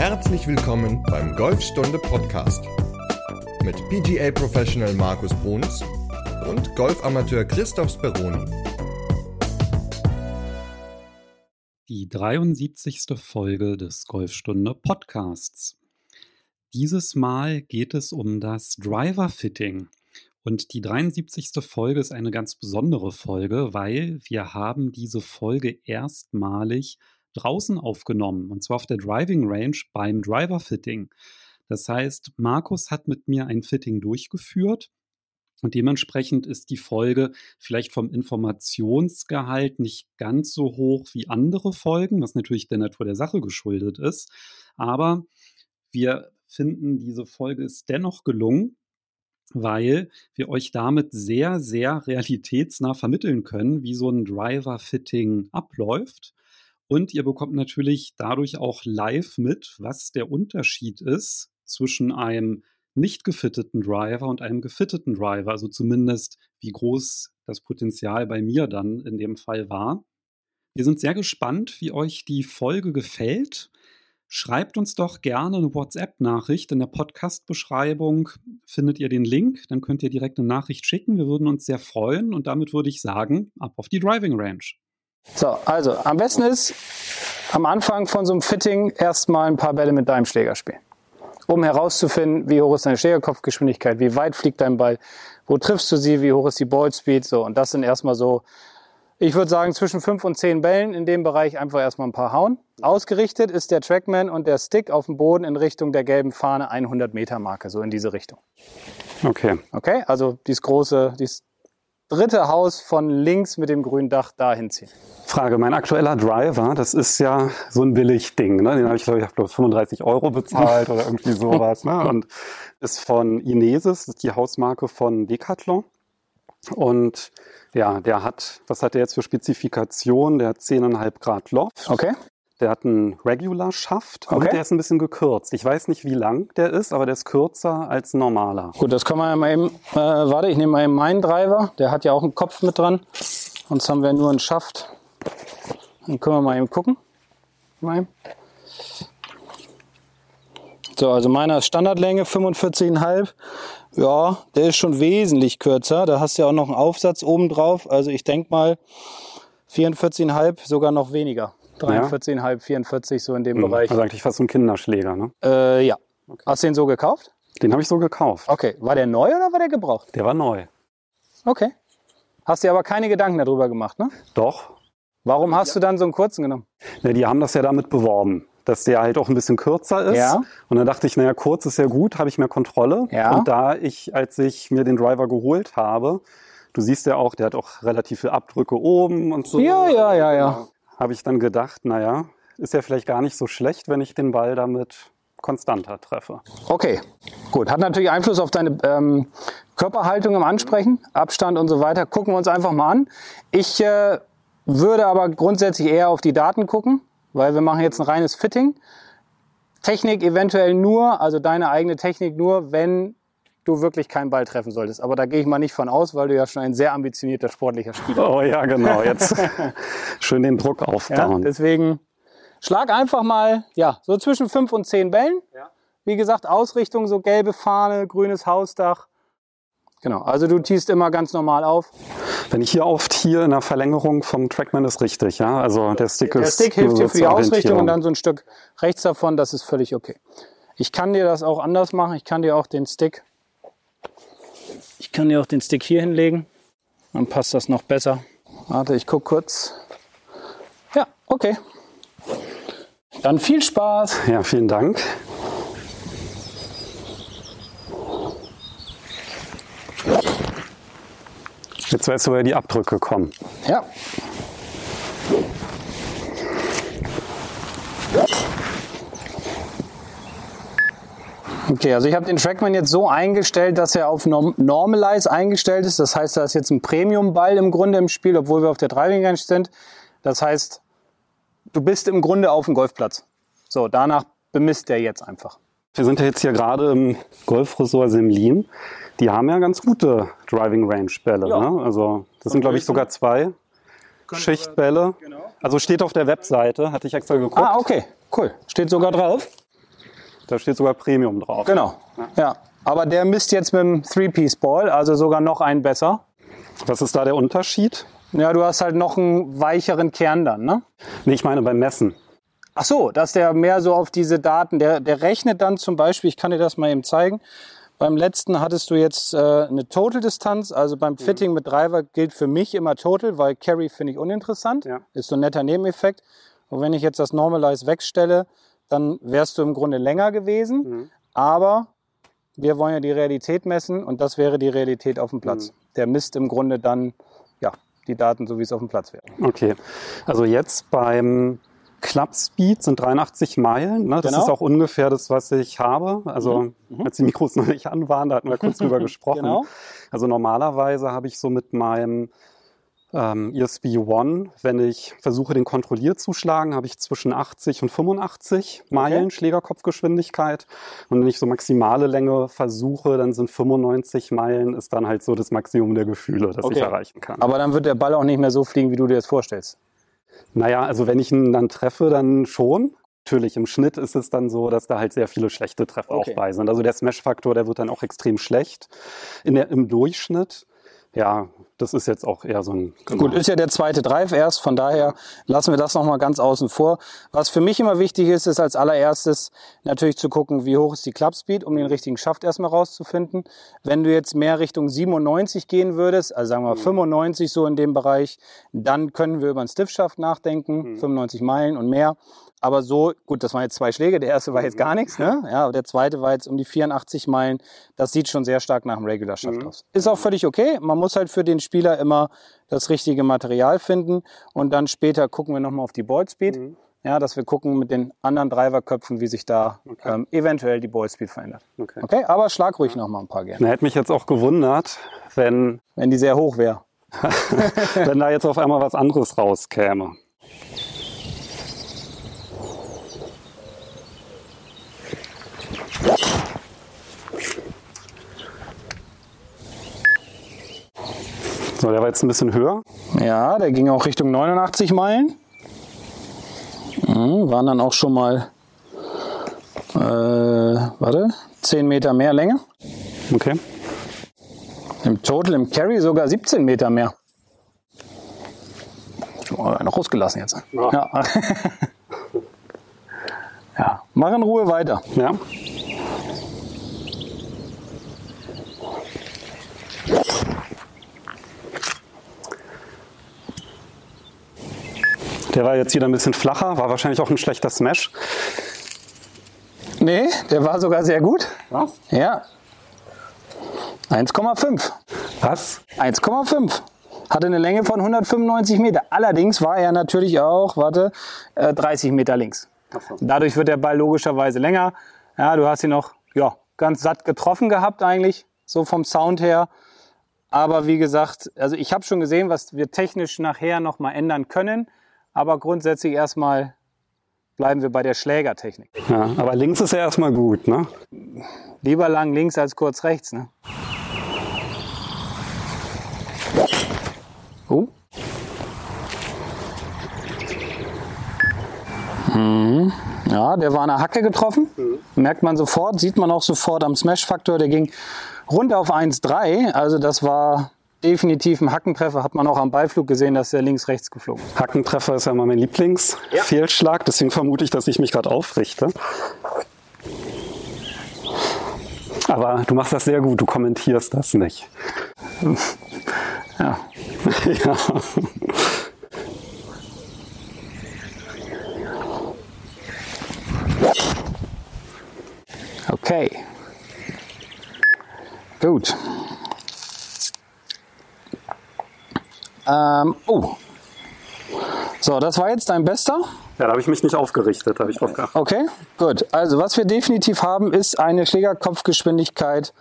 Herzlich willkommen beim Golfstunde Podcast mit PGA Professional Markus Bruns und Golfamateur Christoph Speroni. Die 73. Folge des Golfstunde Podcasts. Dieses Mal geht es um das Driver Fitting. Und die 73. Folge ist eine ganz besondere Folge, weil wir haben diese Folge erstmalig draußen aufgenommen, und zwar auf der Driving Range beim Driver Fitting. Das heißt, Markus hat mit mir ein Fitting durchgeführt und dementsprechend ist die Folge vielleicht vom Informationsgehalt nicht ganz so hoch wie andere Folgen, was natürlich der Natur der Sache geschuldet ist. Aber wir finden, diese Folge ist dennoch gelungen, weil wir euch damit sehr, sehr realitätsnah vermitteln können, wie so ein Driver-Fitting abläuft. Und ihr bekommt natürlich dadurch auch live mit, was der Unterschied ist zwischen einem nicht gefitteten Driver und einem gefitteten Driver. Also zumindest, wie groß das Potenzial bei mir dann in dem Fall war. Wir sind sehr gespannt, wie euch die Folge gefällt. Schreibt uns doch gerne eine WhatsApp-Nachricht. In der Podcast-Beschreibung findet ihr den Link. Dann könnt ihr direkt eine Nachricht schicken. Wir würden uns sehr freuen. Und damit würde ich sagen, ab auf die Driving Range. So, also am besten ist am Anfang von so einem Fitting erstmal ein paar Bälle mit deinem Schläger spielen. Um herauszufinden, wie hoch ist deine Schlägerkopfgeschwindigkeit, wie weit fliegt dein Ball, wo triffst du sie, wie hoch ist die Ballspeed. So, und das sind erstmal so ich würde sagen, zwischen fünf und zehn Bällen in dem Bereich einfach erstmal ein paar hauen. Ausgerichtet ist der Trackman und der Stick auf dem Boden in Richtung der gelben Fahne 100 Meter Marke, so in diese Richtung. Okay. Okay, also dieses große, dieses dritte Haus von links mit dem grünen Dach dahin ziehen. Frage, mein aktueller Driver, das ist ja so ein Billigding, ne? Den habe ich, glaube ich, hab 35 Euro bezahlt oder irgendwie sowas, ne? Und ist von Inesis, das ist die Hausmarke von Decathlon. Und ja, der hat, was hat der jetzt für Spezifikation? Der hat 10,5 Grad Loft. Okay. Der hat einen Regular Schaft okay. und der ist ein bisschen gekürzt. Ich weiß nicht, wie lang der ist, aber der ist kürzer als normaler. Gut, das kann man ja mal eben, äh, warte, ich nehme mal eben meinen Driver. Der hat ja auch einen Kopf mit dran. Sonst haben wir nur einen Schaft. Dann können wir mal eben gucken. Mal eben. So, also meiner ist Standardlänge 45,5. Ja, der ist schon wesentlich kürzer. Da hast du ja auch noch einen Aufsatz oben drauf. Also ich denke mal 44,5, sogar noch weniger. 43,5, ja. 44, so in dem mhm. Bereich. Also eigentlich fast so ein Kinderschläger, ne? Äh, ja. Okay. Hast du den so gekauft? Den habe ich so gekauft. Okay. War der neu oder war der gebraucht? Der war neu. Okay. Hast dir aber keine Gedanken darüber gemacht, ne? Doch. Warum hast ja. du dann so einen kurzen genommen? Na, die haben das ja damit beworben dass der halt auch ein bisschen kürzer ist. Ja. Und dann dachte ich, naja, kurz ist ja gut, habe ich mehr Kontrolle. Ja. Und da ich, als ich mir den Driver geholt habe, du siehst ja auch, der hat auch relativ viele Abdrücke oben und so. Ja, ja, ja, ja. Habe ich dann gedacht, naja, ist ja vielleicht gar nicht so schlecht, wenn ich den Ball damit konstanter treffe. Okay, gut. Hat natürlich Einfluss auf deine ähm, Körperhaltung im Ansprechen, Abstand und so weiter. Gucken wir uns einfach mal an. Ich äh, würde aber grundsätzlich eher auf die Daten gucken weil wir machen jetzt ein reines Fitting. Technik eventuell nur, also deine eigene Technik nur, wenn du wirklich keinen Ball treffen solltest. Aber da gehe ich mal nicht von aus, weil du ja schon ein sehr ambitionierter sportlicher Spieler bist. Oh ja, genau. Jetzt schön den Druck aufbauen. Ja, deswegen schlag einfach mal, ja, so zwischen fünf und zehn Bällen. Ja. Wie gesagt, Ausrichtung so gelbe Fahne, grünes Hausdach. Genau, also du tiest immer ganz normal auf. Wenn ich hier oft hier in der Verlängerung vom Trackman ist richtig, ja. Also der Stick der ist. Der Stick hilft dir für die Ausrichtung und dann so ein Stück rechts davon, das ist völlig okay. Ich kann dir das auch anders machen. Ich kann dir auch den Stick, ich kann dir auch den Stick hier hinlegen. Dann passt das noch besser. Warte, ich guck kurz. Ja, okay. Dann viel Spaß. Ja, vielen Dank. Jetzt weißt du, woher die Abdrücke kommen. Ja. Okay, also ich habe den Trackman jetzt so eingestellt, dass er auf Normalize eingestellt ist. Das heißt, da ist jetzt ein Premium-Ball im Grunde im Spiel, obwohl wir auf der Driving Range sind. Das heißt, du bist im Grunde auf dem Golfplatz. So, danach bemisst er jetzt einfach. Wir sind ja jetzt hier gerade im Golfresort Semlin. Die haben ja ganz gute Driving Range Bälle. Ja. Ne? Also das sind glaube ich sogar zwei Schichtbälle. Genau. Also steht auf der Webseite, hatte ich extra geguckt. Ah, okay, cool. Steht sogar drauf. Da steht sogar Premium drauf. Genau. Ja. Aber der misst jetzt mit dem Three-Piece-Ball, also sogar noch einen besser. Was ist da der Unterschied? Ja, du hast halt noch einen weicheren Kern dann, ne? Nee, ich meine beim Messen. Ach so, dass der mehr so auf diese Daten, der, der rechnet dann zum Beispiel, ich kann dir das mal eben zeigen. Beim letzten hattest du jetzt äh, eine Total-Distanz, also beim Fitting mit Driver gilt für mich immer Total, weil Carry finde ich uninteressant, Ja. ist so ein netter Nebeneffekt. Und wenn ich jetzt das Normalize wegstelle, dann wärst du im Grunde länger gewesen, aber wir wollen ja die Realität messen und das wäre die Realität auf dem Platz. Der misst im Grunde dann ja, die Daten, so wie es auf dem Platz wäre. Okay. Also jetzt beim Club Speed sind 83 Meilen. Ne? Das Genau. ist auch ungefähr das, was ich habe. Also als die Mikros noch nicht an waren, da hatten wir kurz drüber gesprochen. Genau. Also normalerweise habe ich so mit meinem ähm, ESP One, wenn ich versuche, den kontrolliert zu schlagen, habe ich zwischen 80 und 85 Meilen Schlägerkopfgeschwindigkeit. Und wenn ich so maximale Länge versuche, dann sind 95 Meilen, ist dann halt so das Maximum der Gefühle, das Okay. ich erreichen kann. Aber dann wird der Ball auch nicht mehr so fliegen, wie du dir das vorstellst. Naja, also wenn ich ihn dann treffe, dann schon. Natürlich, im Schnitt ist es dann so, dass da halt sehr viele schlechte Treffer Okay. auch bei sind. Also der Smash-Faktor, der wird dann auch extrem schlecht. In der, Im Durchschnitt, ja, das ist jetzt auch eher so ein... Gut, ist ja der zweite Drive erst, von daher lassen wir das nochmal ganz außen vor. Was für mich immer wichtig ist, ist als allererstes natürlich zu gucken, wie hoch ist die Clubspeed, um den richtigen Schaft erstmal rauszufinden. Wenn du jetzt mehr Richtung 97 gehen würdest, also sagen wir mal 95 so in dem Bereich, dann können wir über einen Stiffschaft nachdenken, 95 Meilen und mehr. Aber so, gut, das waren jetzt zwei Schläge. Der erste war jetzt gar nichts, ne? Ja, aber der zweite war jetzt um die 84 Meilen. Das sieht schon sehr stark nach einem Regular Shaft aus. Ist auch völlig okay. Man muss halt für den Spieler immer das richtige Material finden und dann später gucken wir nochmal auf die Ball Speed. Ja, dass wir gucken mit den anderen Driverköpfen, wie sich da ähm, eventuell die Ball Speed verändert. Okay. Okay, aber schlag ruhig noch mal ein paar gerne, hätte mich jetzt auch gewundert, wenn, wenn die sehr hoch wäre. wenn da jetzt auf einmal was anderes rauskäme. So, der war jetzt ein bisschen höher. Ja, der ging auch Richtung 89 Meilen. Mhm, waren dann auch schon mal, äh, warte, 10 Meter mehr Länge. Okay. Im Total, im Carry sogar 17 Meter mehr. Mal noch rausgelassen jetzt. Ja. Ja. ja. Mach in Ruhe weiter. Ja. Der war jetzt wieder ein bisschen flacher, war wahrscheinlich auch ein schlechter Smash. Nee, der war sogar sehr gut. Was? Ja. 1,5. Was? 1,5. Hatte eine Länge von 195 Meter. Allerdings war er natürlich auch, warte, äh, 30 Meter links. Dadurch wird der Ball logischerweise länger. Ja, du hast ihn noch ja, ganz satt getroffen gehabt eigentlich, so vom Sound her. Aber wie gesagt, also ich habe schon gesehen, was wir technisch nachher noch mal ändern können. Aber grundsätzlich erstmal bleiben wir bei der Schlägertechnik. Ja, aber links ist ja erstmal gut, ne? Lieber lang links als kurz rechts. Ne? Oh. Mhm. Ja, der war an der Hacke getroffen. Merkt man sofort, sieht man auch sofort am Smash-Faktor. Der ging runter auf 1,3. Also das war definitiv ein Hackentreffer. Hat man auch am Ballflug gesehen, dass der links-rechts geflogen ist. Hackentreffer ist ja immer mein Lieblingsfehlschlag, deswegen vermute ich, dass ich mich gerade aufrichte. Aber du machst das sehr gut, du kommentierst das nicht. Ja. ja. Okay. Gut. Ähm, oh. So, das war jetzt dein bester. Ja, da habe ich mich nicht aufgerichtet, habe ich drauf geachtet. Okay, gut. Also, was wir definitiv haben, ist eine Schlägerkopfgeschwindigkeit.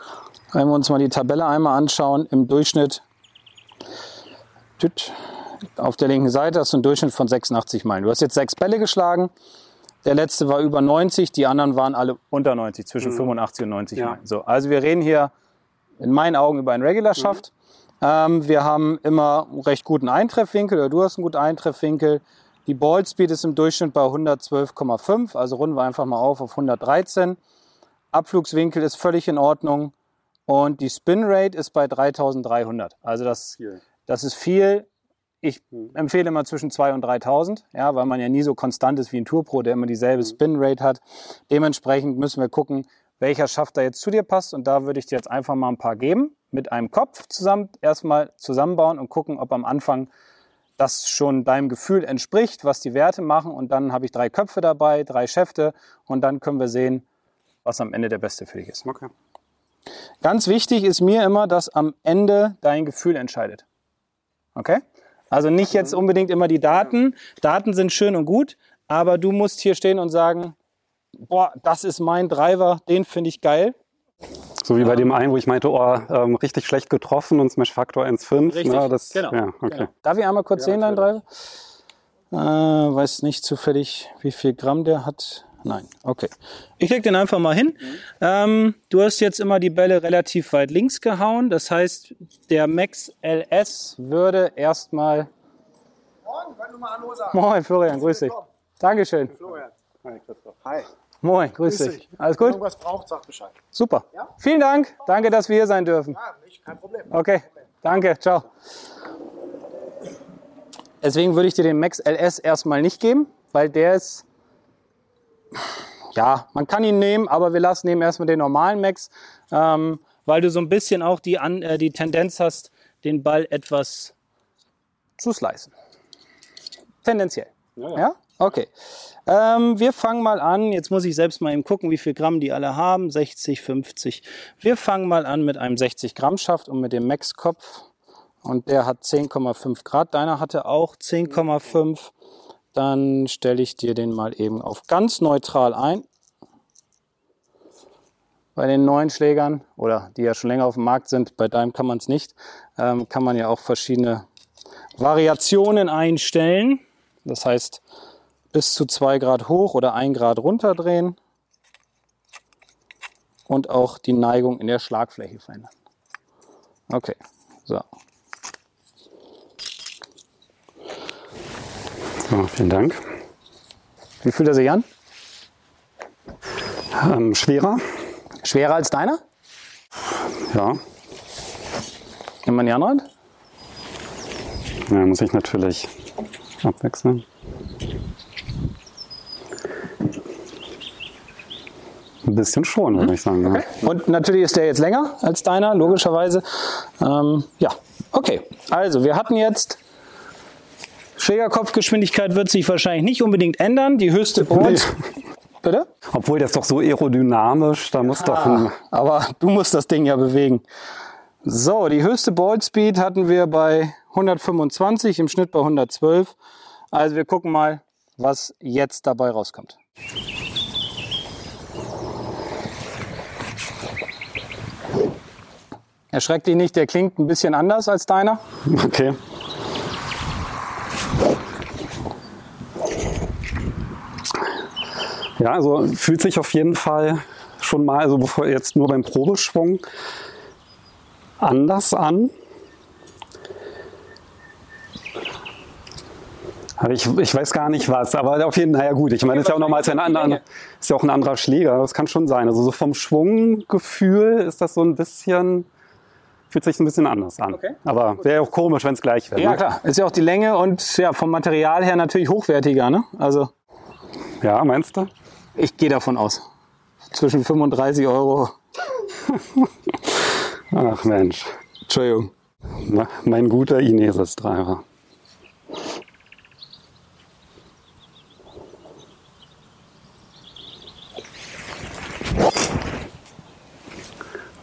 Wenn wir uns mal die Tabelle einmal anschauen, im Durchschnitt auf der linken Seite hast du einen Durchschnitt von 86 Meilen. Du hast jetzt sechs Bälle geschlagen. Der letzte war über 90, die anderen waren alle unter 90, zwischen 85 und 90 Ja. Meilen. So, also wir reden hier in meinen Augen über einen Regular-Schaft. Ähm, wir haben immer einen recht guten Eintreffwinkel, oder du hast einen guten Eintreffwinkel. Die Ball Speed ist im Durchschnitt bei 112,5, also runden wir einfach mal auf auf 113. Abflugswinkel ist völlig in Ordnung und die Spin Rate ist bei 3300. Also das, das ist viel. Ich empfehle immer zwischen 2 und 3000, ja, weil man ja nie so konstant ist wie ein Tour Pro, der immer dieselbe Spin Rate hat. Dementsprechend müssen wir gucken, welcher Schaft da jetzt zu dir passt. Und da würde ich dir jetzt einfach mal ein paar geben, mit einem Kopf zusammen, erstmal zusammenbauen und gucken, ob am Anfang das schon deinem Gefühl entspricht, was die Werte machen. Und dann habe ich drei Köpfe dabei, drei Schäfte und dann können wir sehen, was am Ende der beste für dich ist. Okay. Ganz wichtig ist mir immer, dass am Ende dein Gefühl entscheidet. Okay? Also nicht jetzt unbedingt immer die Daten. Daten sind schön und gut, aber du musst hier stehen und sagen, boah, das ist mein Driver, den finde ich geil. So wie bei dem einen, wo ich meinte, oh, ähm, richtig schlecht getroffen und Smash Faktor 1,5. Richtig, Na, das, genau. Ja, okay. Genau. Darf ich einmal kurz sehen, deinen Driver? Äh, weiß nicht zufällig, wie viel Gramm der hat. Nein, okay. Ich leg den einfach mal hin. Ähm, du hast jetzt immer die Bälle relativ weit links gehauen. Das heißt, der Max LS würde erstmal. Morgen, wenn du mal Hallo sagst. Moin, Florian, grüß dich. Dankeschön. Florian. Hi. Moin, grüß Grüß dich. Alles Wenn gut? irgendwas braucht, sag Bescheid. Super. Ja? Vielen Dank. Danke, dass wir hier sein dürfen. Ja, nicht, kein Problem. Okay, danke, ciao. Deswegen würde ich dir den Max LS erstmal nicht geben, weil der ist, ja, man kann ihn nehmen, aber wir lassen eben erstmal den normalen Max, ähm, weil du so ein bisschen auch die, An äh, die Tendenz hast, den Ball etwas zu slicen. Tendenziell. Ja? Okay. Ähm, wir fangen mal an. Jetzt muss ich selbst mal eben gucken, wie viel Gramm die alle haben. 60, 50. Wir fangen mal an mit einem 60 Gramm Schaft und mit dem Max-Kopf. Und der hat 10,5 Grad. Deiner hatte auch 10,5. Dann stelle ich dir den mal eben auf ganz neutral ein. Bei den neuen Schlägern oder die ja schon länger auf dem Markt sind, bei deinem kann man es nicht, ähm, kann man ja auch verschiedene Variationen einstellen. Das heißt, bis zu 2 Grad hoch oder 1 Grad runterdrehen und auch die Neigung in der Schlagfläche verändern. Okay, so. So, vielen Dank. Wie fühlt er sich an? Ähm, schwerer? Schwerer als deiner? Ja. Nimm mal die andere Hand. ja. Muss ich natürlich abwechseln. Ein bisschen schon, würde ich sagen. Ja. Und natürlich ist der jetzt länger als deiner, logischerweise. Ähm, ja, okay. Also, wir hatten jetzt. Schlägerkopfgeschwindigkeit wird sich wahrscheinlich nicht unbedingt ändern. Die höchste Board. Bitte? Obwohl, der ist doch so aerodynamisch, da muss doch ein. Aber du musst das Ding ja bewegen. So, die höchste Ball Speed hatten wir bei 125, im Schnitt bei 112. Also wir gucken mal, was jetzt dabei rauskommt. Erschreckt dich nicht, der klingt ein bisschen anders als deiner. Okay. Ja, also fühlt sich auf jeden Fall schon mal, also bevor jetzt nur beim Probeschwung, anders an. Aber ich, ich weiß gar nicht was, aber auf jeden Fall, naja gut, ich meine, ist ja auch nochmal ein, anderer- ist ja auch ein anderer Schläger, das kann schon sein. Also so vom Schwunggefühl ist das so ein bisschen, fühlt sich ein bisschen anders an. Okay. Aber wäre ja auch komisch, wenn es gleich wäre. Ja ne? klar, ist ja auch die Länge und ja, vom Material her natürlich hochwertiger. Ne? Also Ja, meinst du? ich gehe davon aus. Zwischen 35 Euro. Ach Mensch, Entschuldigung. Na, mein guter Inesis-Driver.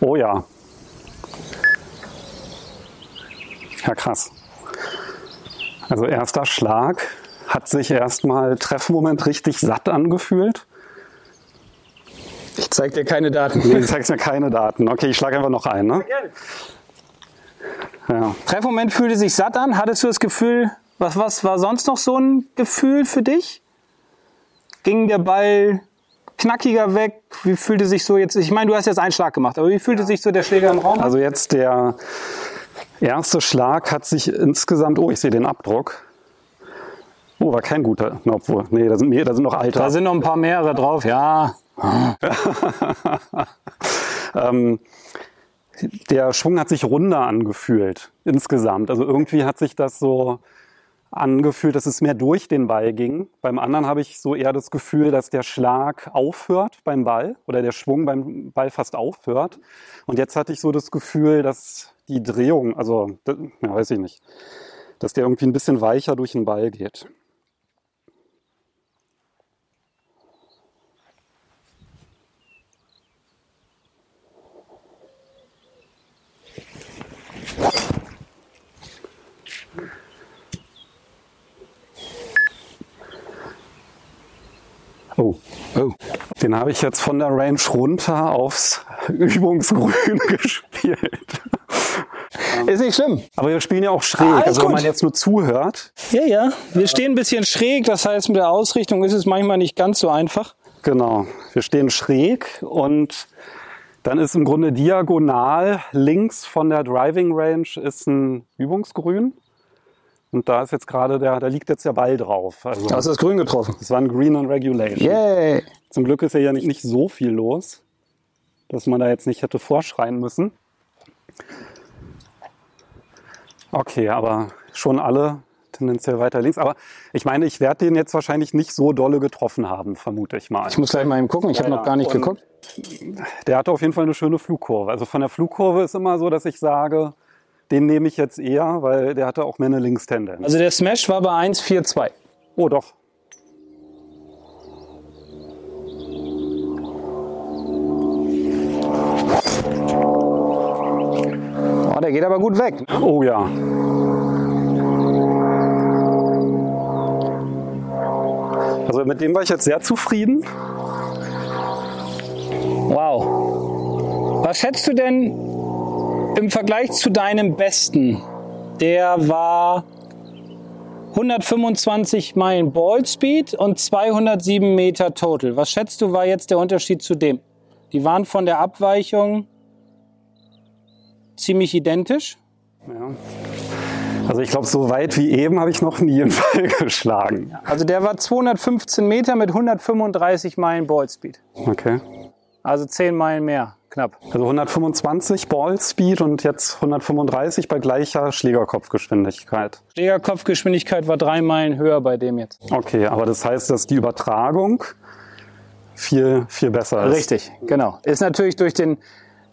Oh ja. Ja, krass. Also erster Schlag hat sich erstmal Treffmoment richtig satt angefühlt. Ich zeig dir keine Daten. Nee, du zeigst mir keine Daten. Okay, ich schlage einfach noch ein, ne? Ja. Treffmoment fühlte sich satt an. Hattest du das Gefühl, was, was war sonst noch so ein Gefühl für dich? Ging der Ball knackiger weg? Wie fühlte sich so jetzt, ich meine, du hast jetzt einen Schlag gemacht, aber wie fühlte sich so der Schläger im Raum? Also jetzt der erste Schlag hat sich insgesamt, oh, ich sehe den Abdruck. Oh, war kein guter. Na, obwohl, nee, da sind, mehr, da sind noch alte. Da sind noch ein paar mehrere drauf, ja. ähm, der Schwung hat sich runder angefühlt insgesamt. Also irgendwie hat sich das so angefühlt, dass es mehr durch den Ball ging. Beim anderen habe ich so eher das Gefühl, dass der Schlag aufhört beim Ball oder der Schwung beim Ball fast aufhört. Und jetzt hatte ich so das Gefühl, dass die Drehung, also ja, weiß ich nicht, dass der irgendwie ein bisschen weicher durch den Ball geht. Oh, oh. Den habe ich jetzt von der Range runter aufs Übungsgrün gespielt. Ist nicht schlimm. Aber wir spielen ja auch schräg. Ah, also wenn gut. man jetzt nur zuhört. Ja, ja. Wir stehen ein bisschen schräg, das heißt, mit der Ausrichtung ist es manchmal nicht ganz so einfach. Genau. Wir stehen schräg und dann ist im Grunde diagonal links von der Driving Range ist ein Übungsgrün. Und da ist jetzt gerade der, da liegt jetzt der Ball drauf. Also Da hast du das Grün getroffen. das war ein Green on Regulation. Yay. Zum Glück ist ja hier nicht, nicht so viel los, dass man da jetzt nicht hätte vorschreien müssen. Okay, aber schon alle tendenziell weiter links. Aber ich meine, ich werde den jetzt wahrscheinlich nicht so dolle getroffen haben, vermute ich mal. Ich muss gleich mal eben gucken, ich habe Ja, noch gar nicht geguckt. Der hatte auf jeden Fall eine schöne Flugkurve. Also von der Flugkurve ist immer so, dass ich sage, den nehme ich jetzt eher, weil der hatte auch mehr eine Linkstendenz. Also der Smash war bei 1,42. oh doch. Der geht aber gut weg. Oh ja. Also mit dem war ich jetzt sehr zufrieden. Wow. Was schätzt du denn im Vergleich zu deinem besten? Der war 125 Meilen Ballspeed und 207 Meter Total. Was schätzt du, war jetzt der Unterschied zu dem? Die waren von der Abweichung ziemlich identisch. Ja. Also ich glaube, so weit wie eben habe ich noch nie einen Ball geschlagen. Also der war 215 Meter mit 135 Meilen Ballspeed. Okay. Also 10 Meilen mehr, knapp. Also 125 Ballspeed und jetzt 135 bei gleicher Schlägerkopfgeschwindigkeit. Schlägerkopfgeschwindigkeit war drei Meilen höher bei dem jetzt. Okay, aber das heißt, dass die Übertragung viel, viel besser ist. Richtig, genau. Ist natürlich durch den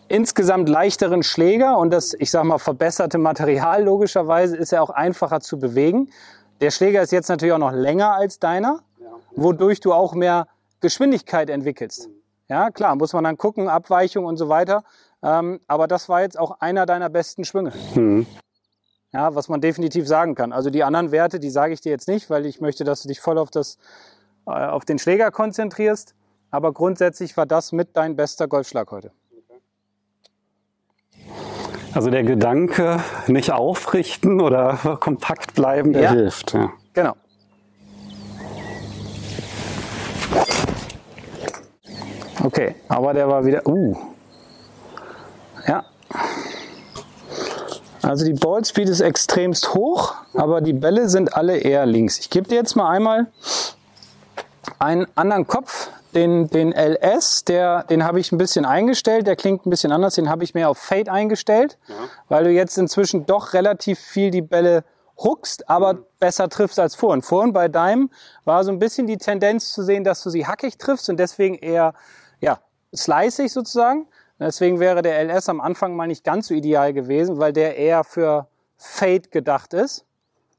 insgesamt leichteren Schläger und das, ich sag mal, verbesserte Material logischerweise ist er auch einfacher zu bewegen. Der Schläger ist jetzt natürlich auch noch länger als deiner, wodurch du auch mehr Geschwindigkeit entwickelst. Ja, klar, muss man dann gucken, Abweichung und so weiter. Ähm, aber das war jetzt auch einer deiner besten Schwünge. Hm. Ja, was man definitiv sagen kann. Also die anderen Werte, die sage ich dir jetzt nicht, weil ich möchte, dass du dich voll auf, das, äh, auf den Schläger konzentrierst. Aber grundsätzlich war das mit dein bester Golfschlag heute. Also der Gedanke, nicht aufrichten oder kompakt bleiben, der Ja. hilft. Ja. Genau. Okay, aber der war wieder. Uh. Ja. Also die Ballspeed ist extremst hoch, aber die Bälle sind alle eher links. Ich gebe dir jetzt mal einmal einen anderen Kopf, den, den LS, der, den habe ich ein bisschen eingestellt, der klingt ein bisschen anders, den habe ich mehr auf Fade eingestellt, weil du jetzt inzwischen doch relativ viel die Bälle hookst, aber besser triffst als vorhin. Vorhin bei deinem war so ein bisschen die Tendenz zu sehen, dass du sie hackig triffst und deswegen eher, ja, sliceig sozusagen. Deswegen wäre der LS am Anfang mal nicht ganz so ideal gewesen, weil der eher für Fade gedacht ist,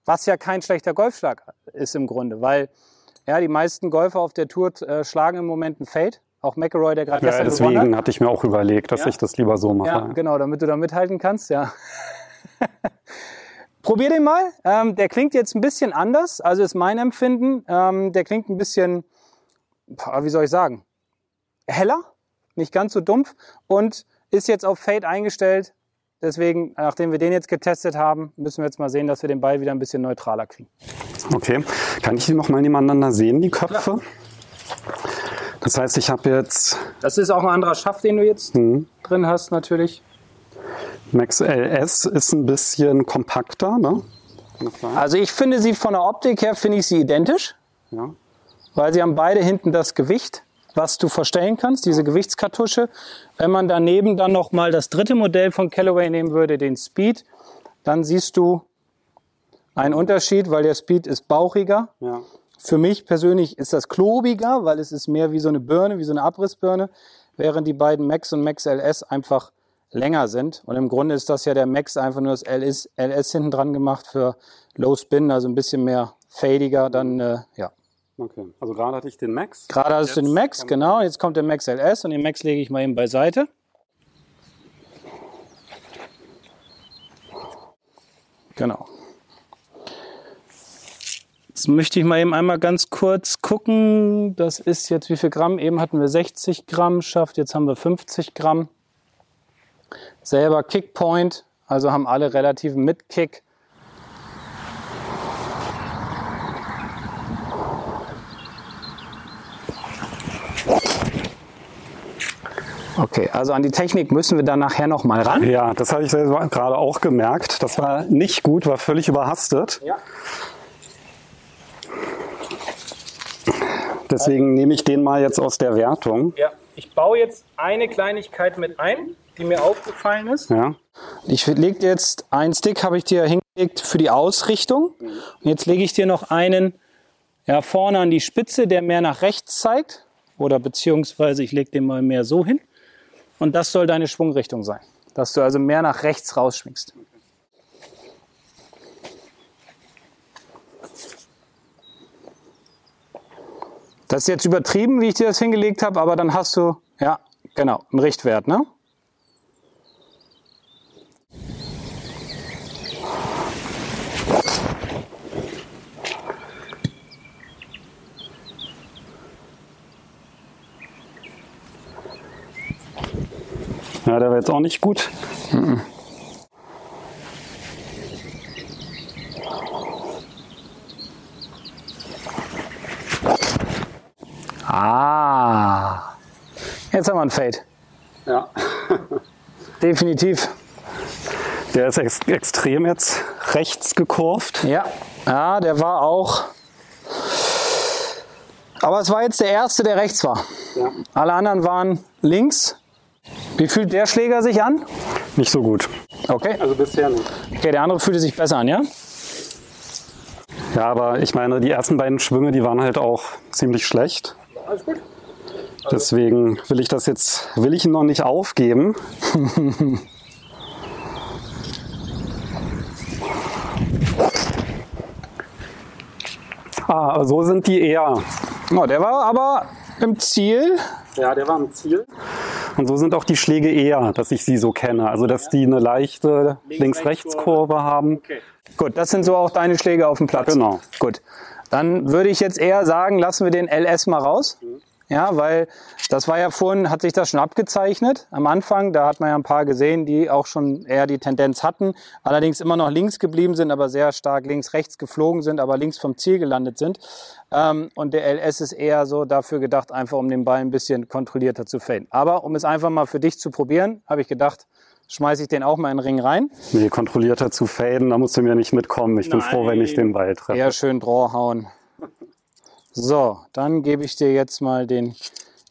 was ja kein schlechter Golfschlag ist im Grunde, weil ja, die meisten Golfer auf der Tour äh, schlagen im Moment einen Fade. Auch McElroy, der gerade Ja, gestern gewonnen hat. deswegen hatte ich mir auch überlegt, dass Ja. ich das lieber so mache. Ja, genau, damit du da mithalten kannst, ja. Probier den mal. Ähm, der klingt jetzt ein bisschen anders, also ist mein Empfinden. Ähm, der klingt ein bisschen, wie soll ich sagen, heller, nicht ganz so dumpf und ist jetzt auf Fade eingestellt. Deswegen, nachdem wir den jetzt getestet haben, müssen wir jetzt mal sehen, dass wir den Ball wieder ein bisschen neutraler kriegen. Okay. Kann ich die noch mal nebeneinander sehen, die Köpfe? Das heißt, ich habe jetzt Das ist auch ein anderer Schaft, den du jetzt hm, drin hast, natürlich. Max LS ist ein bisschen kompakter, ne? Also ich finde sie von der Optik her, finde ich sie identisch, ja. weil sie haben beide hinten das Gewicht, was du verstellen kannst, diese Gewichtskartusche. Wenn man daneben dann noch mal das dritte Modell von Callaway nehmen würde, den Speed, dann siehst du einen Unterschied, weil der Speed ist bauchiger. ja. Für mich persönlich ist das klobiger, weil es ist mehr wie so eine Birne, wie so eine Abrissbirne, während die beiden Max und Max LS einfach länger sind. Und im Grunde ist das ja der Max einfach nur das LS, LS hinten dran gemacht für Low Spin, also ein bisschen mehr fadiger. Dann, äh, ja. Okay. Also gerade hatte ich den Max. Gerade hast du den Max, genau. Jetzt kommt der Max LS und den Max lege ich mal eben beiseite. Genau. Jetzt möchte ich mal eben einmal ganz kurz gucken. Das ist jetzt wie viel Gramm? Eben hatten wir 60 Gramm schafft, jetzt haben wir 50 Gramm. Selber Kickpoint, also haben alle relativen Mitkick. Okay, also an die Technik müssen wir dann nachher noch mal ran. Ja, das habe ich gerade auch gemerkt. Das war nicht gut, war völlig überhastet. Ja. Deswegen nehme ich den mal jetzt aus der Wertung. Ja, ich baue jetzt eine Kleinigkeit mit ein, die mir aufgefallen ist. Ja. Ich lege jetzt einen Stick, habe ich dir hingelegt für die Ausrichtung. Und jetzt lege ich dir noch einen ja, vorne an die Spitze, der mehr nach rechts zeigt. Oder beziehungsweise ich lege den mal mehr so hin. Und das soll deine Schwungrichtung sein. Dass du also mehr nach rechts rausschwingst. Das ist jetzt übertrieben, wie ich dir das hingelegt habe, aber dann hast du, ja, genau, einen Richtwert, ne? Jetzt auch nicht gut. Ah, jetzt haben wir einen Fade. Ja. Definitiv. Der ist ex extrem jetzt rechts gekurvt. Ja, ja, der war auch. Aber es war jetzt der erste, der rechts war. Ja. Alle anderen waren links. Wie fühlt der Schläger sich an? Nicht so gut. Okay. Also bisher nicht. Okay, der andere fühlte sich besser an, ja? Ja, aber ich meine, die ersten beiden Schwünge, die waren halt auch ziemlich schlecht. Alles gut. Deswegen will ich das jetzt, will ich ihn noch nicht aufgeben. ah, so sind die eher. Oh, der war aber im Ziel. Ja, der war im Ziel. Und so sind auch die Schläge eher, dass ich sie so kenne. Also, dass die eine leichte Links-Rechts-Kurve haben. Gut, das sind so auch deine Schläge auf dem Platz. Genau. Gut. Dann würde ich jetzt eher sagen, lassen wir den LS mal raus. Ja, weil das war ja vorhin, hat sich das schon abgezeichnet am Anfang. Da hat man ja ein paar gesehen, die auch schon eher die Tendenz hatten, allerdings immer noch links geblieben sind, aber sehr stark links-rechts geflogen sind, aber links vom Ziel gelandet sind. Ähm, und der LS ist eher so dafür gedacht, einfach um den Ball ein bisschen kontrollierter zu faden. Aber um es einfach mal für dich zu probieren, habe ich gedacht, schmeiße ich den auch mal in den Ring rein. Nee, kontrollierter zu faden, da musst du mir nicht mitkommen. Ich bin froh, wenn ich den Ball treffe. Eher schön Draw hauen. So, dann gebe ich dir jetzt mal den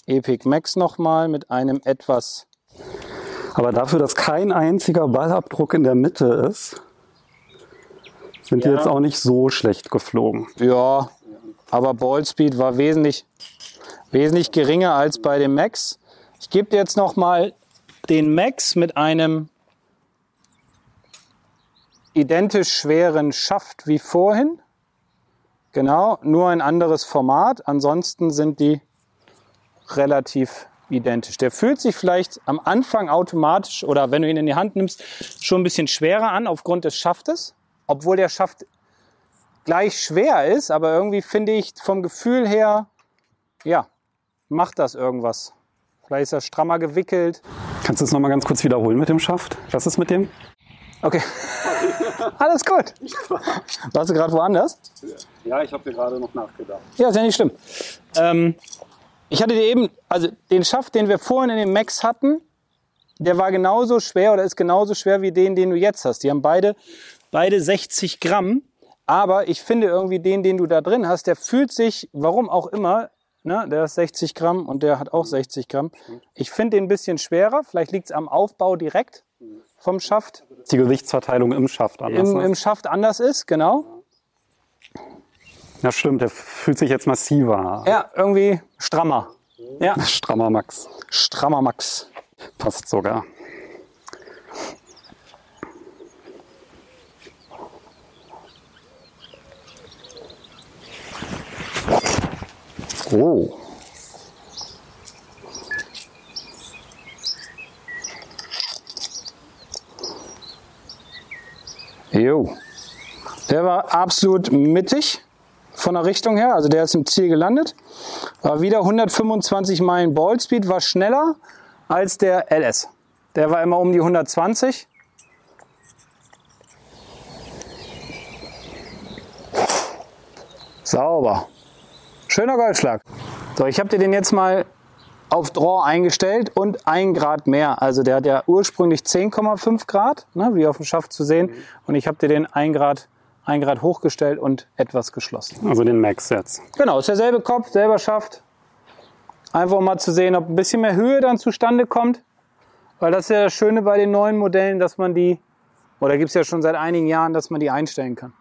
Epic Max nochmal mit einem etwas. Aber dafür, dass kein einziger Ballabdruck in der Mitte ist, sind die Ja. jetzt auch nicht so schlecht geflogen. Ja, aber Ballspeed war wesentlich, wesentlich geringer als bei dem Max. Ich gebe dir jetzt nochmal den Max mit einem identisch schweren Schaft wie vorhin. Genau, nur ein anderes Format. Ansonsten sind die relativ identisch. Der fühlt sich vielleicht am Anfang automatisch oder wenn du ihn in die Hand nimmst, schon ein bisschen schwerer an aufgrund des Schaftes, obwohl der Schaft gleich schwer ist, aber irgendwie finde ich vom Gefühl her, ja, macht das irgendwas. Vielleicht ist er strammer gewickelt. Kannst du es nochmal ganz kurz wiederholen mit dem Schaft? Was ist mit dem? Okay. Alles gut. Warst du gerade woanders? Ja, ich habe dir gerade noch nachgedacht. Ja, ist ja nicht schlimm. Ähm, ich hatte dir eben, also den Schaft, den wir vorhin in dem Max hatten, der war genauso schwer oder ist genauso schwer wie den, den du jetzt hast. Die haben beide, beide 60 Gramm. Aber ich finde irgendwie den, den du da drin hast, der fühlt sich, warum auch immer, ne, der ist 60 Gramm und der hat auch 60 Gramm. Ich finde den ein bisschen schwerer. Vielleicht liegt es am Aufbau direkt vom Schaft. Die Gewichtsverteilung im Schaft anders. Im, ne? Im Schaft anders ist, genau. ja, stimmt, der fühlt sich jetzt massiver. Ja, irgendwie strammer. Ja, Strammer Max. strammer Max. Passt sogar. Oh. Jo. Der war absolut mittig von der Richtung her. Also der ist im Ziel gelandet. War wieder 125 Meilen Ballspeed, war schneller als der LS. Der war immer um die 120. Sauber. Schöner Goldschlag. So, ich habe dir den jetzt mal auf Draw eingestellt und ein Grad mehr. Also der hat ja ursprünglich 10,5 Grad, ne, wie auf dem Schaft zu sehen. Und ich habe dir den ein Grad, ein Grad hochgestellt und etwas geschlossen. Also den Max jetzt. Genau, ist derselbe Kopf, selber Schaft. Einfach um mal zu sehen, ob ein bisschen mehr Höhe dann zustande kommt. Weil das ist ja das Schöne bei den neuen Modellen, dass man die, oder gibt es ja schon seit einigen Jahren, dass man die einstellen kann.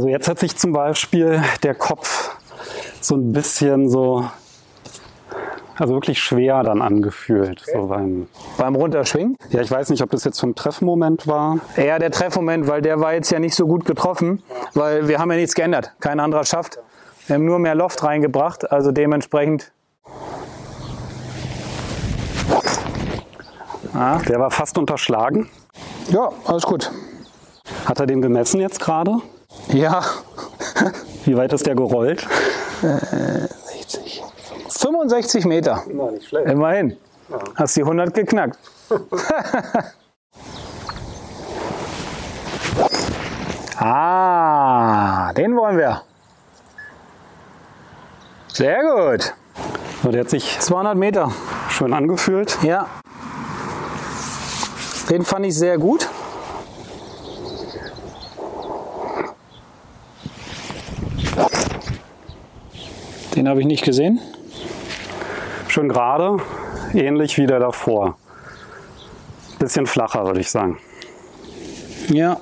Also jetzt hat sich zum Beispiel der Kopf so ein bisschen so, also wirklich schwer dann angefühlt. So beim, Beim Runterschwingen. ja, ich weiß nicht, ob das jetzt vom Treffmoment war. Ja, der Treffmoment, weil der war jetzt ja nicht so gut getroffen, weil wir haben ja nichts geändert. Kein anderer schafft. Wir haben nur mehr Loft reingebracht, also dementsprechend. Der war fast unterschlagen. Ja, alles gut. Hat er den gemessen jetzt gerade? Ja, Wie weit ist der gerollt? 65 Meter. Immer nicht schlecht. Immerhin. Hast die 100 geknackt. ah, den wollen wir. Sehr gut. So, der hat sich 200 Meter. schön angefühlt. Ja. Den fand ich sehr gut. Den habe ich nicht gesehen. Schön gerade, ähnlich wie der davor. Bisschen flacher, würde ich sagen. Ja.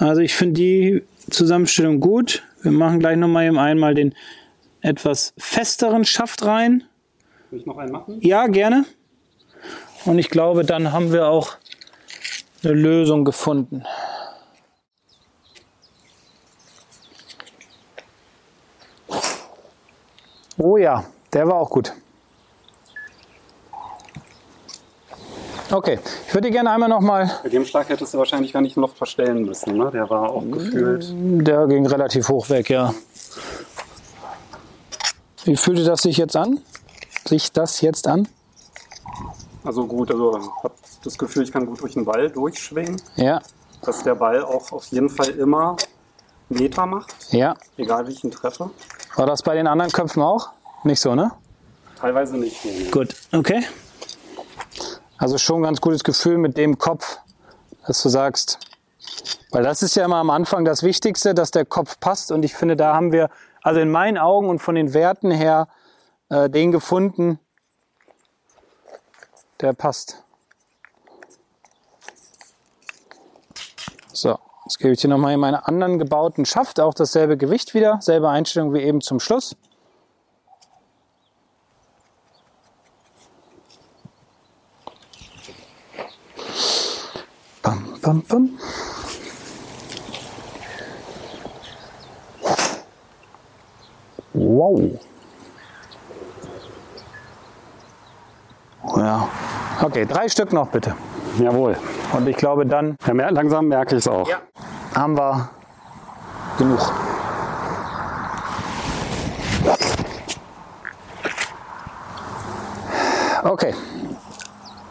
Also ich finde die Zusammenstellung gut. Wir machen gleich nochmal eben einmal den etwas festeren Schaft rein. Will ich noch einen machen? Ja, gerne. Und ich glaube, dann haben wir auch eine Lösung gefunden. Oh ja, der war auch gut. Okay, ich würde gerne einmal nochmal, Bei dem Schlag hättest du wahrscheinlich gar nicht noch verstellen müssen. Ne? Der war auch gefühlt. der ging relativ hoch weg, ja. Wie fühlte das sich jetzt an? Sich das jetzt an? Also gut, also ich habe das Gefühl, ich kann gut durch den Ball durchschwingen. Ja, Dass der Ball auch auf jeden Fall immer Meter macht, ja. egal wie ich ihn treffe. War das bei den anderen Köpfen auch? Nicht so, ne? Teilweise nicht. Nee. Gut, okay. Also schon ein ganz gutes Gefühl mit dem Kopf, dass du sagst, weil das ist ja immer am Anfang das Wichtigste, dass der Kopf passt. Und ich finde, da haben wir, also in meinen Augen und von den Werten her, äh, den gefunden, der passt. So, jetzt gebe ich dir nochmal in meinen anderen gebauten Schaft, auch dasselbe Gewicht wieder, selbe Einstellung wie eben zum Schluss. Bam, bam, bam. Wow. Ja. Okay, drei Stück noch bitte. Jawohl. Und ich glaube, dann Ja, langsam merke ich es auch. Haben wir genug. Okay.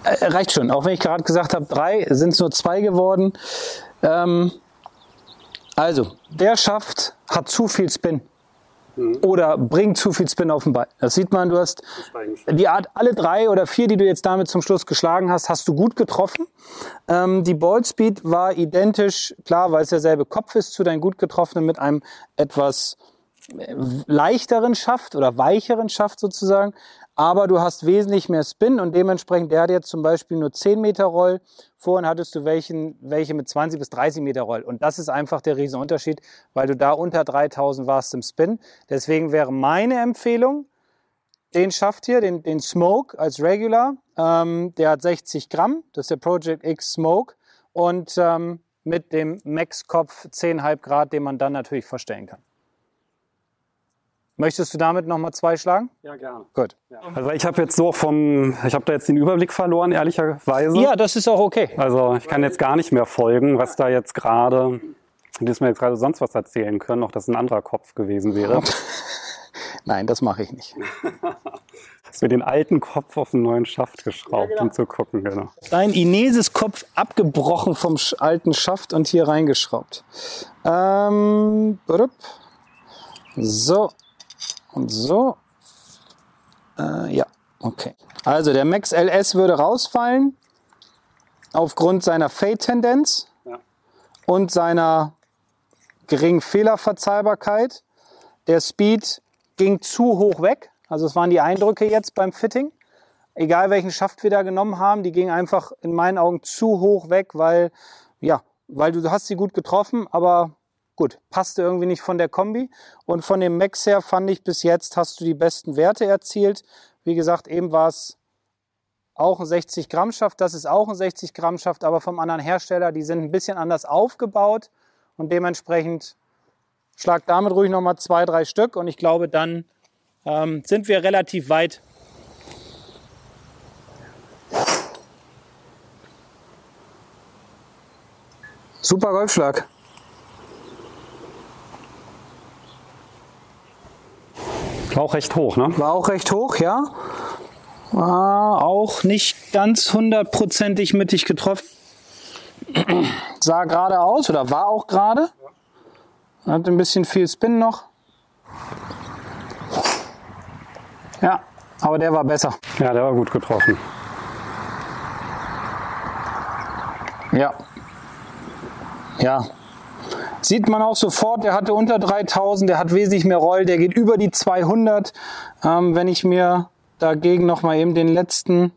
Äh, reicht schon. Auch wenn ich gerade gesagt habe, drei, sind es nur zwei geworden. Ähm, also, der Schaft hat zu viel Spin. Oder bringt zu viel Spin auf den Ball. Das sieht man, du hast die Art, alle drei oder vier, die du jetzt damit zum Schluss geschlagen hast, hast du gut getroffen. Ähm, die Ballspeed war identisch, klar, weil es derselbe Kopf ist, zu deinem gut getroffenen mit einem etwas leichteren Schaft oder weicheren Schaft sozusagen. Aber du hast wesentlich mehr Spin und dementsprechend, der hat jetzt zum Beispiel nur 10 Meter Roll. Vorhin hattest du welchen, welche mit 20 bis 30 Meter Roll. Und das ist einfach der Riesenunterschied, weil du da unter 3000 warst im Spin. Deswegen wäre meine Empfehlung, den Schaft hier, den, den Smoke als Regular, ähm, der hat 60 Gramm, das ist der Project X Smoke und ähm, mit dem Max-Kopf 10,5 Grad, den man dann natürlich verstellen kann. Möchtest du damit nochmal zwei schlagen? Ja, gerne. Gut. Also ich habe jetzt so vom, ich habe da jetzt den Überblick verloren, ehrlicherweise. Ja, das ist auch okay. Also ich kann jetzt gar nicht mehr folgen, was da jetzt gerade, du mir jetzt gerade sonst was erzählen können, auch dass ein anderer Kopf gewesen wäre. Nein, das mache ich nicht. Hast mir den alten Kopf auf einen neuen Schaft geschraubt, um zu gucken, genau. Dein Inesis-Kopf abgebrochen vom alten Schaft und hier reingeschraubt. Ähm, so und so. Äh, ja, okay. Also der Max LS würde rausfallen aufgrund seiner Fade-Tendenz Ja. und seiner geringen Fehlerverzeihbarkeit. Der Speed ging zu hoch weg. Also es waren die Eindrücke jetzt beim Fitting. Egal welchen Schaft wir da genommen haben, die ging einfach in meinen Augen zu hoch weg, weil, ja, weil du hast sie gut getroffen, aber gut, passte irgendwie nicht von der Kombi. Und von dem Max her fand ich bis jetzt hast du die besten Werte erzielt. Wie gesagt, eben war es auch ein 60 Gramm Schaft, das ist auch ein 60 Gramm Schaft, aber vom anderen Hersteller, die sind ein bisschen anders aufgebaut und dementsprechend schlag damit ruhig nochmal zwei, drei Stück und ich glaube, dann ähm, sind wir relativ weit. Super Golfschlag. War auch recht hoch, ne? War auch recht hoch, ja. War auch nicht ganz hundertprozentig mittig getroffen. Sah gerade aus oder war auch gerade. Hat ein bisschen viel Spin noch. Ja, aber der war besser. Ja, der war gut getroffen. Ja. Ja. Sieht man auch sofort, der hatte unter 3000, der hat wesentlich mehr Roll, der geht über die 200. Ähm, wenn ich mir dagegen nochmal eben den letzten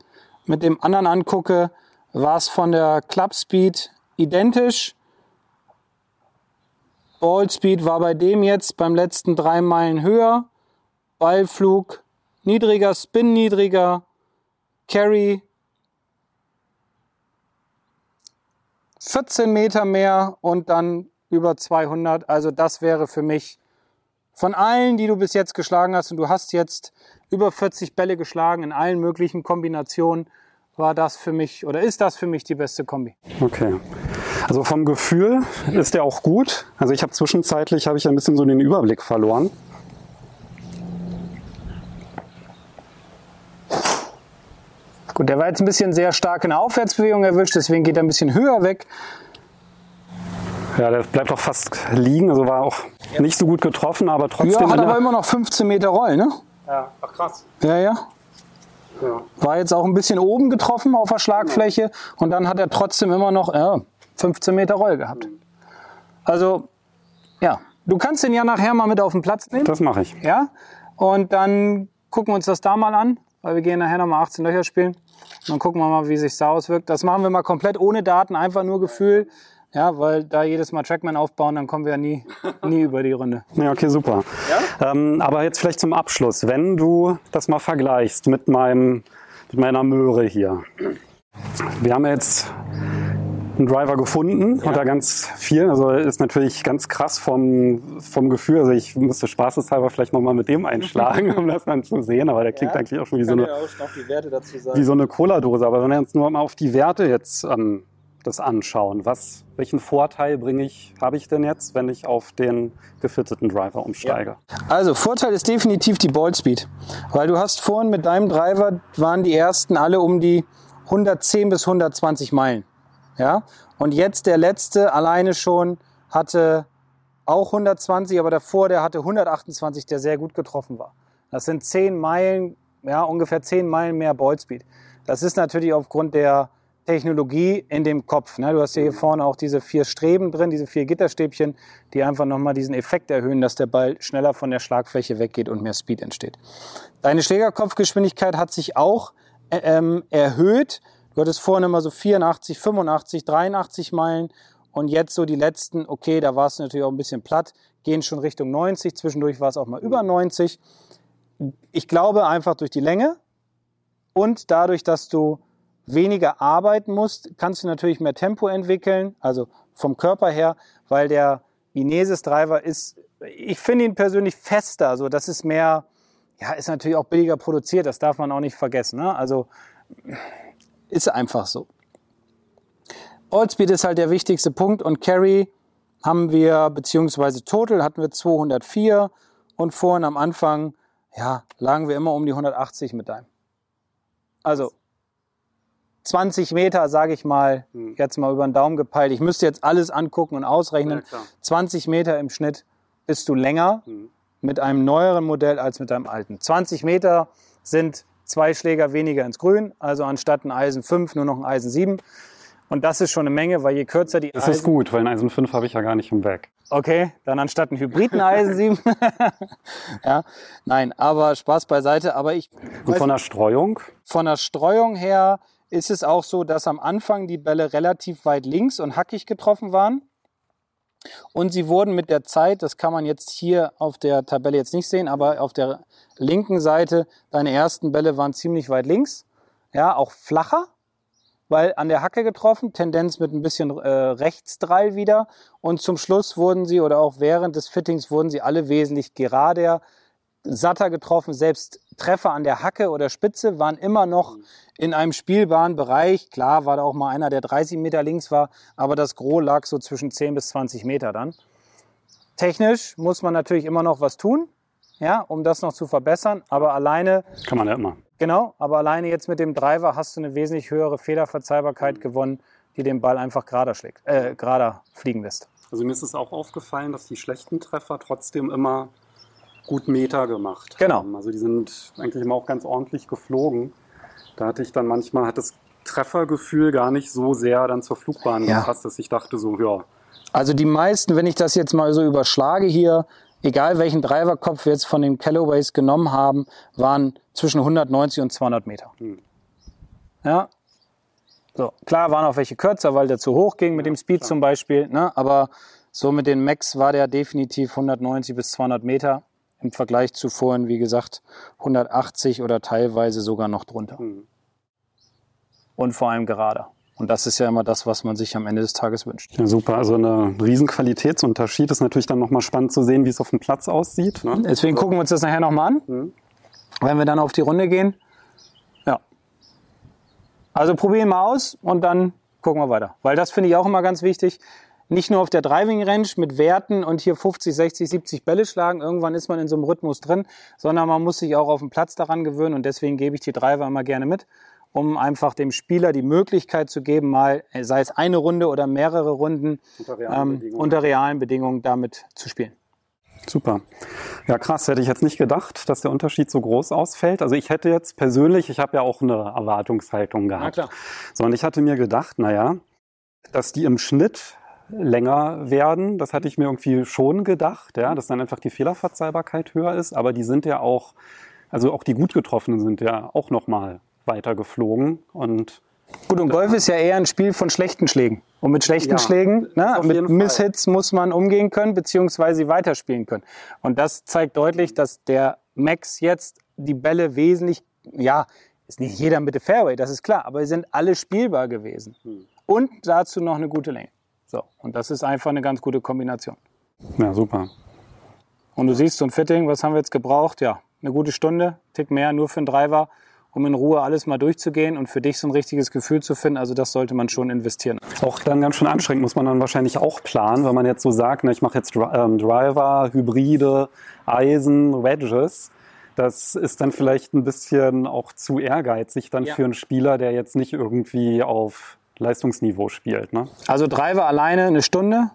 mit dem anderen angucke, war es von der Club Speed identisch. Ball Speed war bei dem jetzt beim letzten drei Meilen höher. Ballflug niedriger, Spin niedriger, Carry 14 Meter mehr und dann über 200. Also das wäre für mich von allen, die du bis jetzt geschlagen hast, und du hast jetzt über 40 Bälle geschlagen in allen möglichen Kombinationen, war das für mich oder ist das für mich die beste Kombi. Okay. Also vom Gefühl ist der auch gut. Also ich habe zwischenzeitlich habe ich ein bisschen so den Überblick verloren. Gut, der war jetzt ein bisschen sehr stark in der Aufwärtsbewegung erwischt, deswegen geht er ein bisschen höher weg. Ja, der bleibt auch fast liegen. Also war auch nicht so gut getroffen, aber trotzdem. Ja, hat aber immer noch 15 Meter Roll, ne? ja, ach krass. Ja, ja. Ja. War jetzt auch ein bisschen oben getroffen auf der Schlagfläche und dann hat er trotzdem immer noch ja, 15 Meter Roll gehabt. Also, ja, du kannst den ja nachher mal mit auf den Platz nehmen. Das mache ich. Ja, und dann gucken wir uns das da mal an, weil wir gehen nachher nochmal 18 Löcher spielen. Und dann gucken wir mal, wie sich da auswirkt. Das machen wir mal komplett ohne Daten, einfach nur Gefühl. Ja, weil da jedes Mal Trackman aufbauen, dann kommen wir ja nie, nie über die Runde. Ja, okay, super. Ähm, aber jetzt vielleicht zum Abschluss, wenn du das mal vergleichst mit meinem, mit meiner Möhre hier. Wir haben jetzt einen Driver gefunden unter ganz vielen. Also ist natürlich ganz krass vom, vom Gefühl. Also ich müsste spaßeshalber vielleicht nochmal mit dem einschlagen, um das dann zu sehen. Aber der klingt eigentlich auch schon wie so eine, auch noch die Werte dazu sagen. wie so eine Cola-Dose. Aber wenn wir uns nur mal auf die Werte jetzt ähm, das anschauen, was, welchen Vorteil bringe ich, habe ich denn jetzt, wenn ich auf den gefitteten Driver umsteige? Also Vorteil ist definitiv die Ballspeed, weil du hast vorhin mit deinem Driver waren die ersten alle um die 110 bis 120 Meilen, ja. Und jetzt der letzte alleine schon hatte auch 120, aber davor, der hatte 128, der sehr gut getroffen war. Das sind 10 Meilen, ja, ungefähr 10 Meilen mehr Ballspeed. Das ist natürlich aufgrund der Technologie in dem Kopf. Ne? Du hast hier vorne auch diese vier Streben drin, diese vier Gitterstäbchen, die einfach nochmal diesen Effekt erhöhen, dass der Ball schneller von der Schlagfläche weggeht und mehr Speed entsteht. Deine Schlägerkopfgeschwindigkeit hat sich auch äh, ähm, erhöht. Du hattest vorne immer so 84, 85, 83 Meilen und jetzt so die letzten, okay, da war es natürlich auch ein bisschen platt, gehen schon Richtung 90, zwischendurch war es auch mal über 90. Ich glaube einfach durch die Länge und dadurch, dass du weniger arbeiten musst, kannst du natürlich mehr Tempo entwickeln, also vom Körper her, weil der Inesis Driver ist, ich finde ihn persönlich fester, also das ist mehr, ja, ist natürlich auch billiger produziert, das darf man auch nicht vergessen, ne? also ist einfach so. Allspeed ist halt der wichtigste Punkt und Carry haben wir, beziehungsweise Total hatten wir 204 und vorhin am Anfang, ja, lagen wir immer um die 180 mit deinem. Also 20 Meter, sage ich mal, Hm. jetzt mal über den Daumen gepeilt. Ich müsste jetzt alles angucken und ausrechnen. Ja, klar. 20 Meter im Schnitt bist du länger Hm. mit einem neueren Modell als mit einem alten. 20 Meter sind zwei Schläger weniger ins Grün, also anstatt ein Eisen 5 nur noch ein Eisen 7. Und das ist schon eine Menge, weil je kürzer die Das ist gut, weil ein Eisen 5 habe ich ja gar nicht im Bag. Okay, dann anstatt ein Hybriden Eisen 7. ja, nein, aber Spaß beiseite. Aber ich Und von der Streuung? von der Streuung her ist es auch so, dass am Anfang die Bälle relativ weit links und hackig getroffen waren. Und sie wurden mit der Zeit, das kann man jetzt hier auf der Tabelle jetzt nicht sehen, aber auf der linken Seite, deine ersten Bälle waren ziemlich weit links. Ja, auch flacher, weil an der Hacke getroffen, Tendenz mit ein bisschen äh, Rechtsdrall wieder. Und zum Schluss wurden sie, oder auch während des Fittings, wurden sie alle wesentlich gerader, satter getroffen. Selbst Treffer an der Hacke oder Spitze waren immer noch in einem spielbaren Bereich. Klar war da auch mal einer, der 30 Meter links war, aber das Gros lag so zwischen 10 bis 20 Meter dann. Technisch muss man natürlich immer noch was tun, ja, um das noch zu verbessern. Aber alleine Kann man ja immer. Genau, aber alleine jetzt mit dem Driver hast du eine wesentlich höhere Fehlerverzeihbarkeit gewonnen, die den Ball einfach gerader schlägt, äh, gerader fliegen lässt. Also mir ist es auch aufgefallen, dass die schlechten Treffer trotzdem immer gut Meter gemacht Genau. haben. Also die sind eigentlich immer auch ganz ordentlich geflogen. Da hatte ich dann manchmal, hat das Treffergefühl gar nicht so sehr dann zur Flugbahn Ja. gepasst, dass ich dachte so, ja, Also die meisten, wenn ich das jetzt mal so überschlage hier, egal welchen Driverkopf wir jetzt von den Callaways genommen haben, waren zwischen 190 und 200 Meter. Hm. Ja. So, klar waren auch welche kürzer, weil der zu hoch ging mit dem Speed zum Beispiel, ne? aber so mit den Max war der definitiv 190 bis 200 Meter im Vergleich zu vorhin, wie gesagt, 180 oder teilweise sogar noch drunter. hm. Und vor allem gerader. Und das ist ja immer das, was man sich am Ende des Tages wünscht. ja super. Also ein riesen Qualitätsunterschied. Ist natürlich dann nochmal spannend zu sehen, wie es auf dem Platz aussieht. Ne? Deswegen gucken wir uns das nachher nochmal an, Mhm. wenn wir dann auf die Runde gehen. Ja. Also probieren wir aus und dann gucken wir weiter. Weil das finde ich auch immer ganz wichtig. Nicht nur auf der Driving Range mit Werten und hier 50, 60, 70 Bälle schlagen. Irgendwann ist man in so einem Rhythmus drin, sondern man muss sich auch auf dem Platz daran gewöhnen und deswegen gebe ich die Driver immer gerne mit, um einfach dem Spieler die Möglichkeit zu geben, mal, sei es eine Runde oder mehrere Runden, Unter realen ähm, Bedingungen. unter realen Bedingungen damit zu spielen. Super. Ja, krass, hätte ich jetzt nicht gedacht, dass der Unterschied so groß ausfällt. Also ich hätte jetzt persönlich, ich habe ja auch eine Erwartungshaltung gehabt. klar. So, und ich hatte mir gedacht, naja, dass die im Schnitt länger werden, das hatte ich mir irgendwie schon gedacht, ja, dass dann einfach die Fehlerverzeihbarkeit höher ist, aber die sind ja auch, also auch die gut getroffenen sind ja auch nochmal weiter geflogen und Gut, und Golf ist ja eher ein Spiel von schlechten Schlägen. Und mit schlechten Ja, Schlägen, ne, auf mit. Misshits muss man umgehen können, beziehungsweise weiterspielen können. Und das zeigt deutlich, dass der Max jetzt die Bälle wesentlich, ja, ist nicht jeder Mitte Fairway, das ist klar, aber sie sind alle spielbar gewesen. Hm. Und dazu noch eine gute Länge. So, und das ist einfach eine ganz gute Kombination. ja, super. Und du siehst so ein Fitting, was haben wir jetzt gebraucht? Ja, eine gute Stunde, Tick mehr, nur für einen Driver, um in Ruhe alles mal durchzugehen und für dich so ein richtiges Gefühl zu finden. Also das sollte man schon investieren. Auch dann ganz schön anstrengend, muss man dann wahrscheinlich auch planen, wenn man jetzt so sagt, ne, ich mache jetzt ähm, Driver, Hybride, Eisen, Wedges. Das ist dann vielleicht ein bisschen auch zu ehrgeizig dann Ja. für einen Spieler, der jetzt nicht irgendwie auf Leistungsniveau spielt. Ne? Also Driver alleine eine Stunde,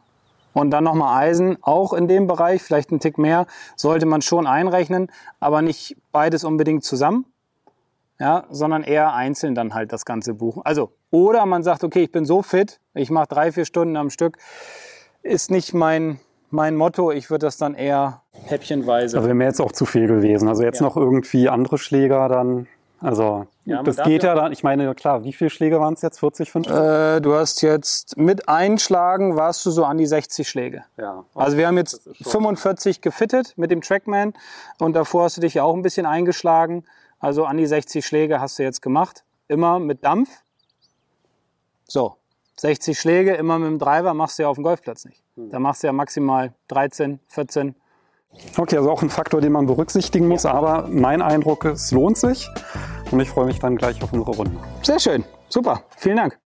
und dann nochmal Eisen, auch in dem Bereich, vielleicht ein Tick mehr, sollte man schon einrechnen, aber nicht beides unbedingt zusammen, ja, sondern eher einzeln dann halt das Ganze buchen. Also, oder man sagt, okay, ich bin so fit, ich mache drei, vier Stunden am Stück, ist nicht mein, mein Motto, ich würde das dann eher häppchenweise. Also wäre mir jetzt auch zu viel gewesen. Also jetzt Ja. noch irgendwie andere Schläger dann. Also Ja, das geht ja- dann. Ich meine, klar, wie viele Schläge waren es jetzt? 40, 50? Äh, du hast jetzt mit Einschlagen warst du so an die 60 Schläge. ja. Also wir haben jetzt Das ist schon- 45 gefittet mit dem Trackman und davor hast du dich ja auch ein bisschen eingeschlagen. Also an die 60 Schläge hast du jetzt gemacht. Immer mit Dampf. So, 60 Schläge, immer mit dem Driver machst du ja auf dem Golfplatz nicht. Hm. Da machst du ja maximal 13, 14. Okay, also auch ein Faktor, den man berücksichtigen muss. Aber mein Eindruck, es lohnt sich. Und ich freue mich dann gleich auf unsere Runde. Sehr schön, super, vielen Dank.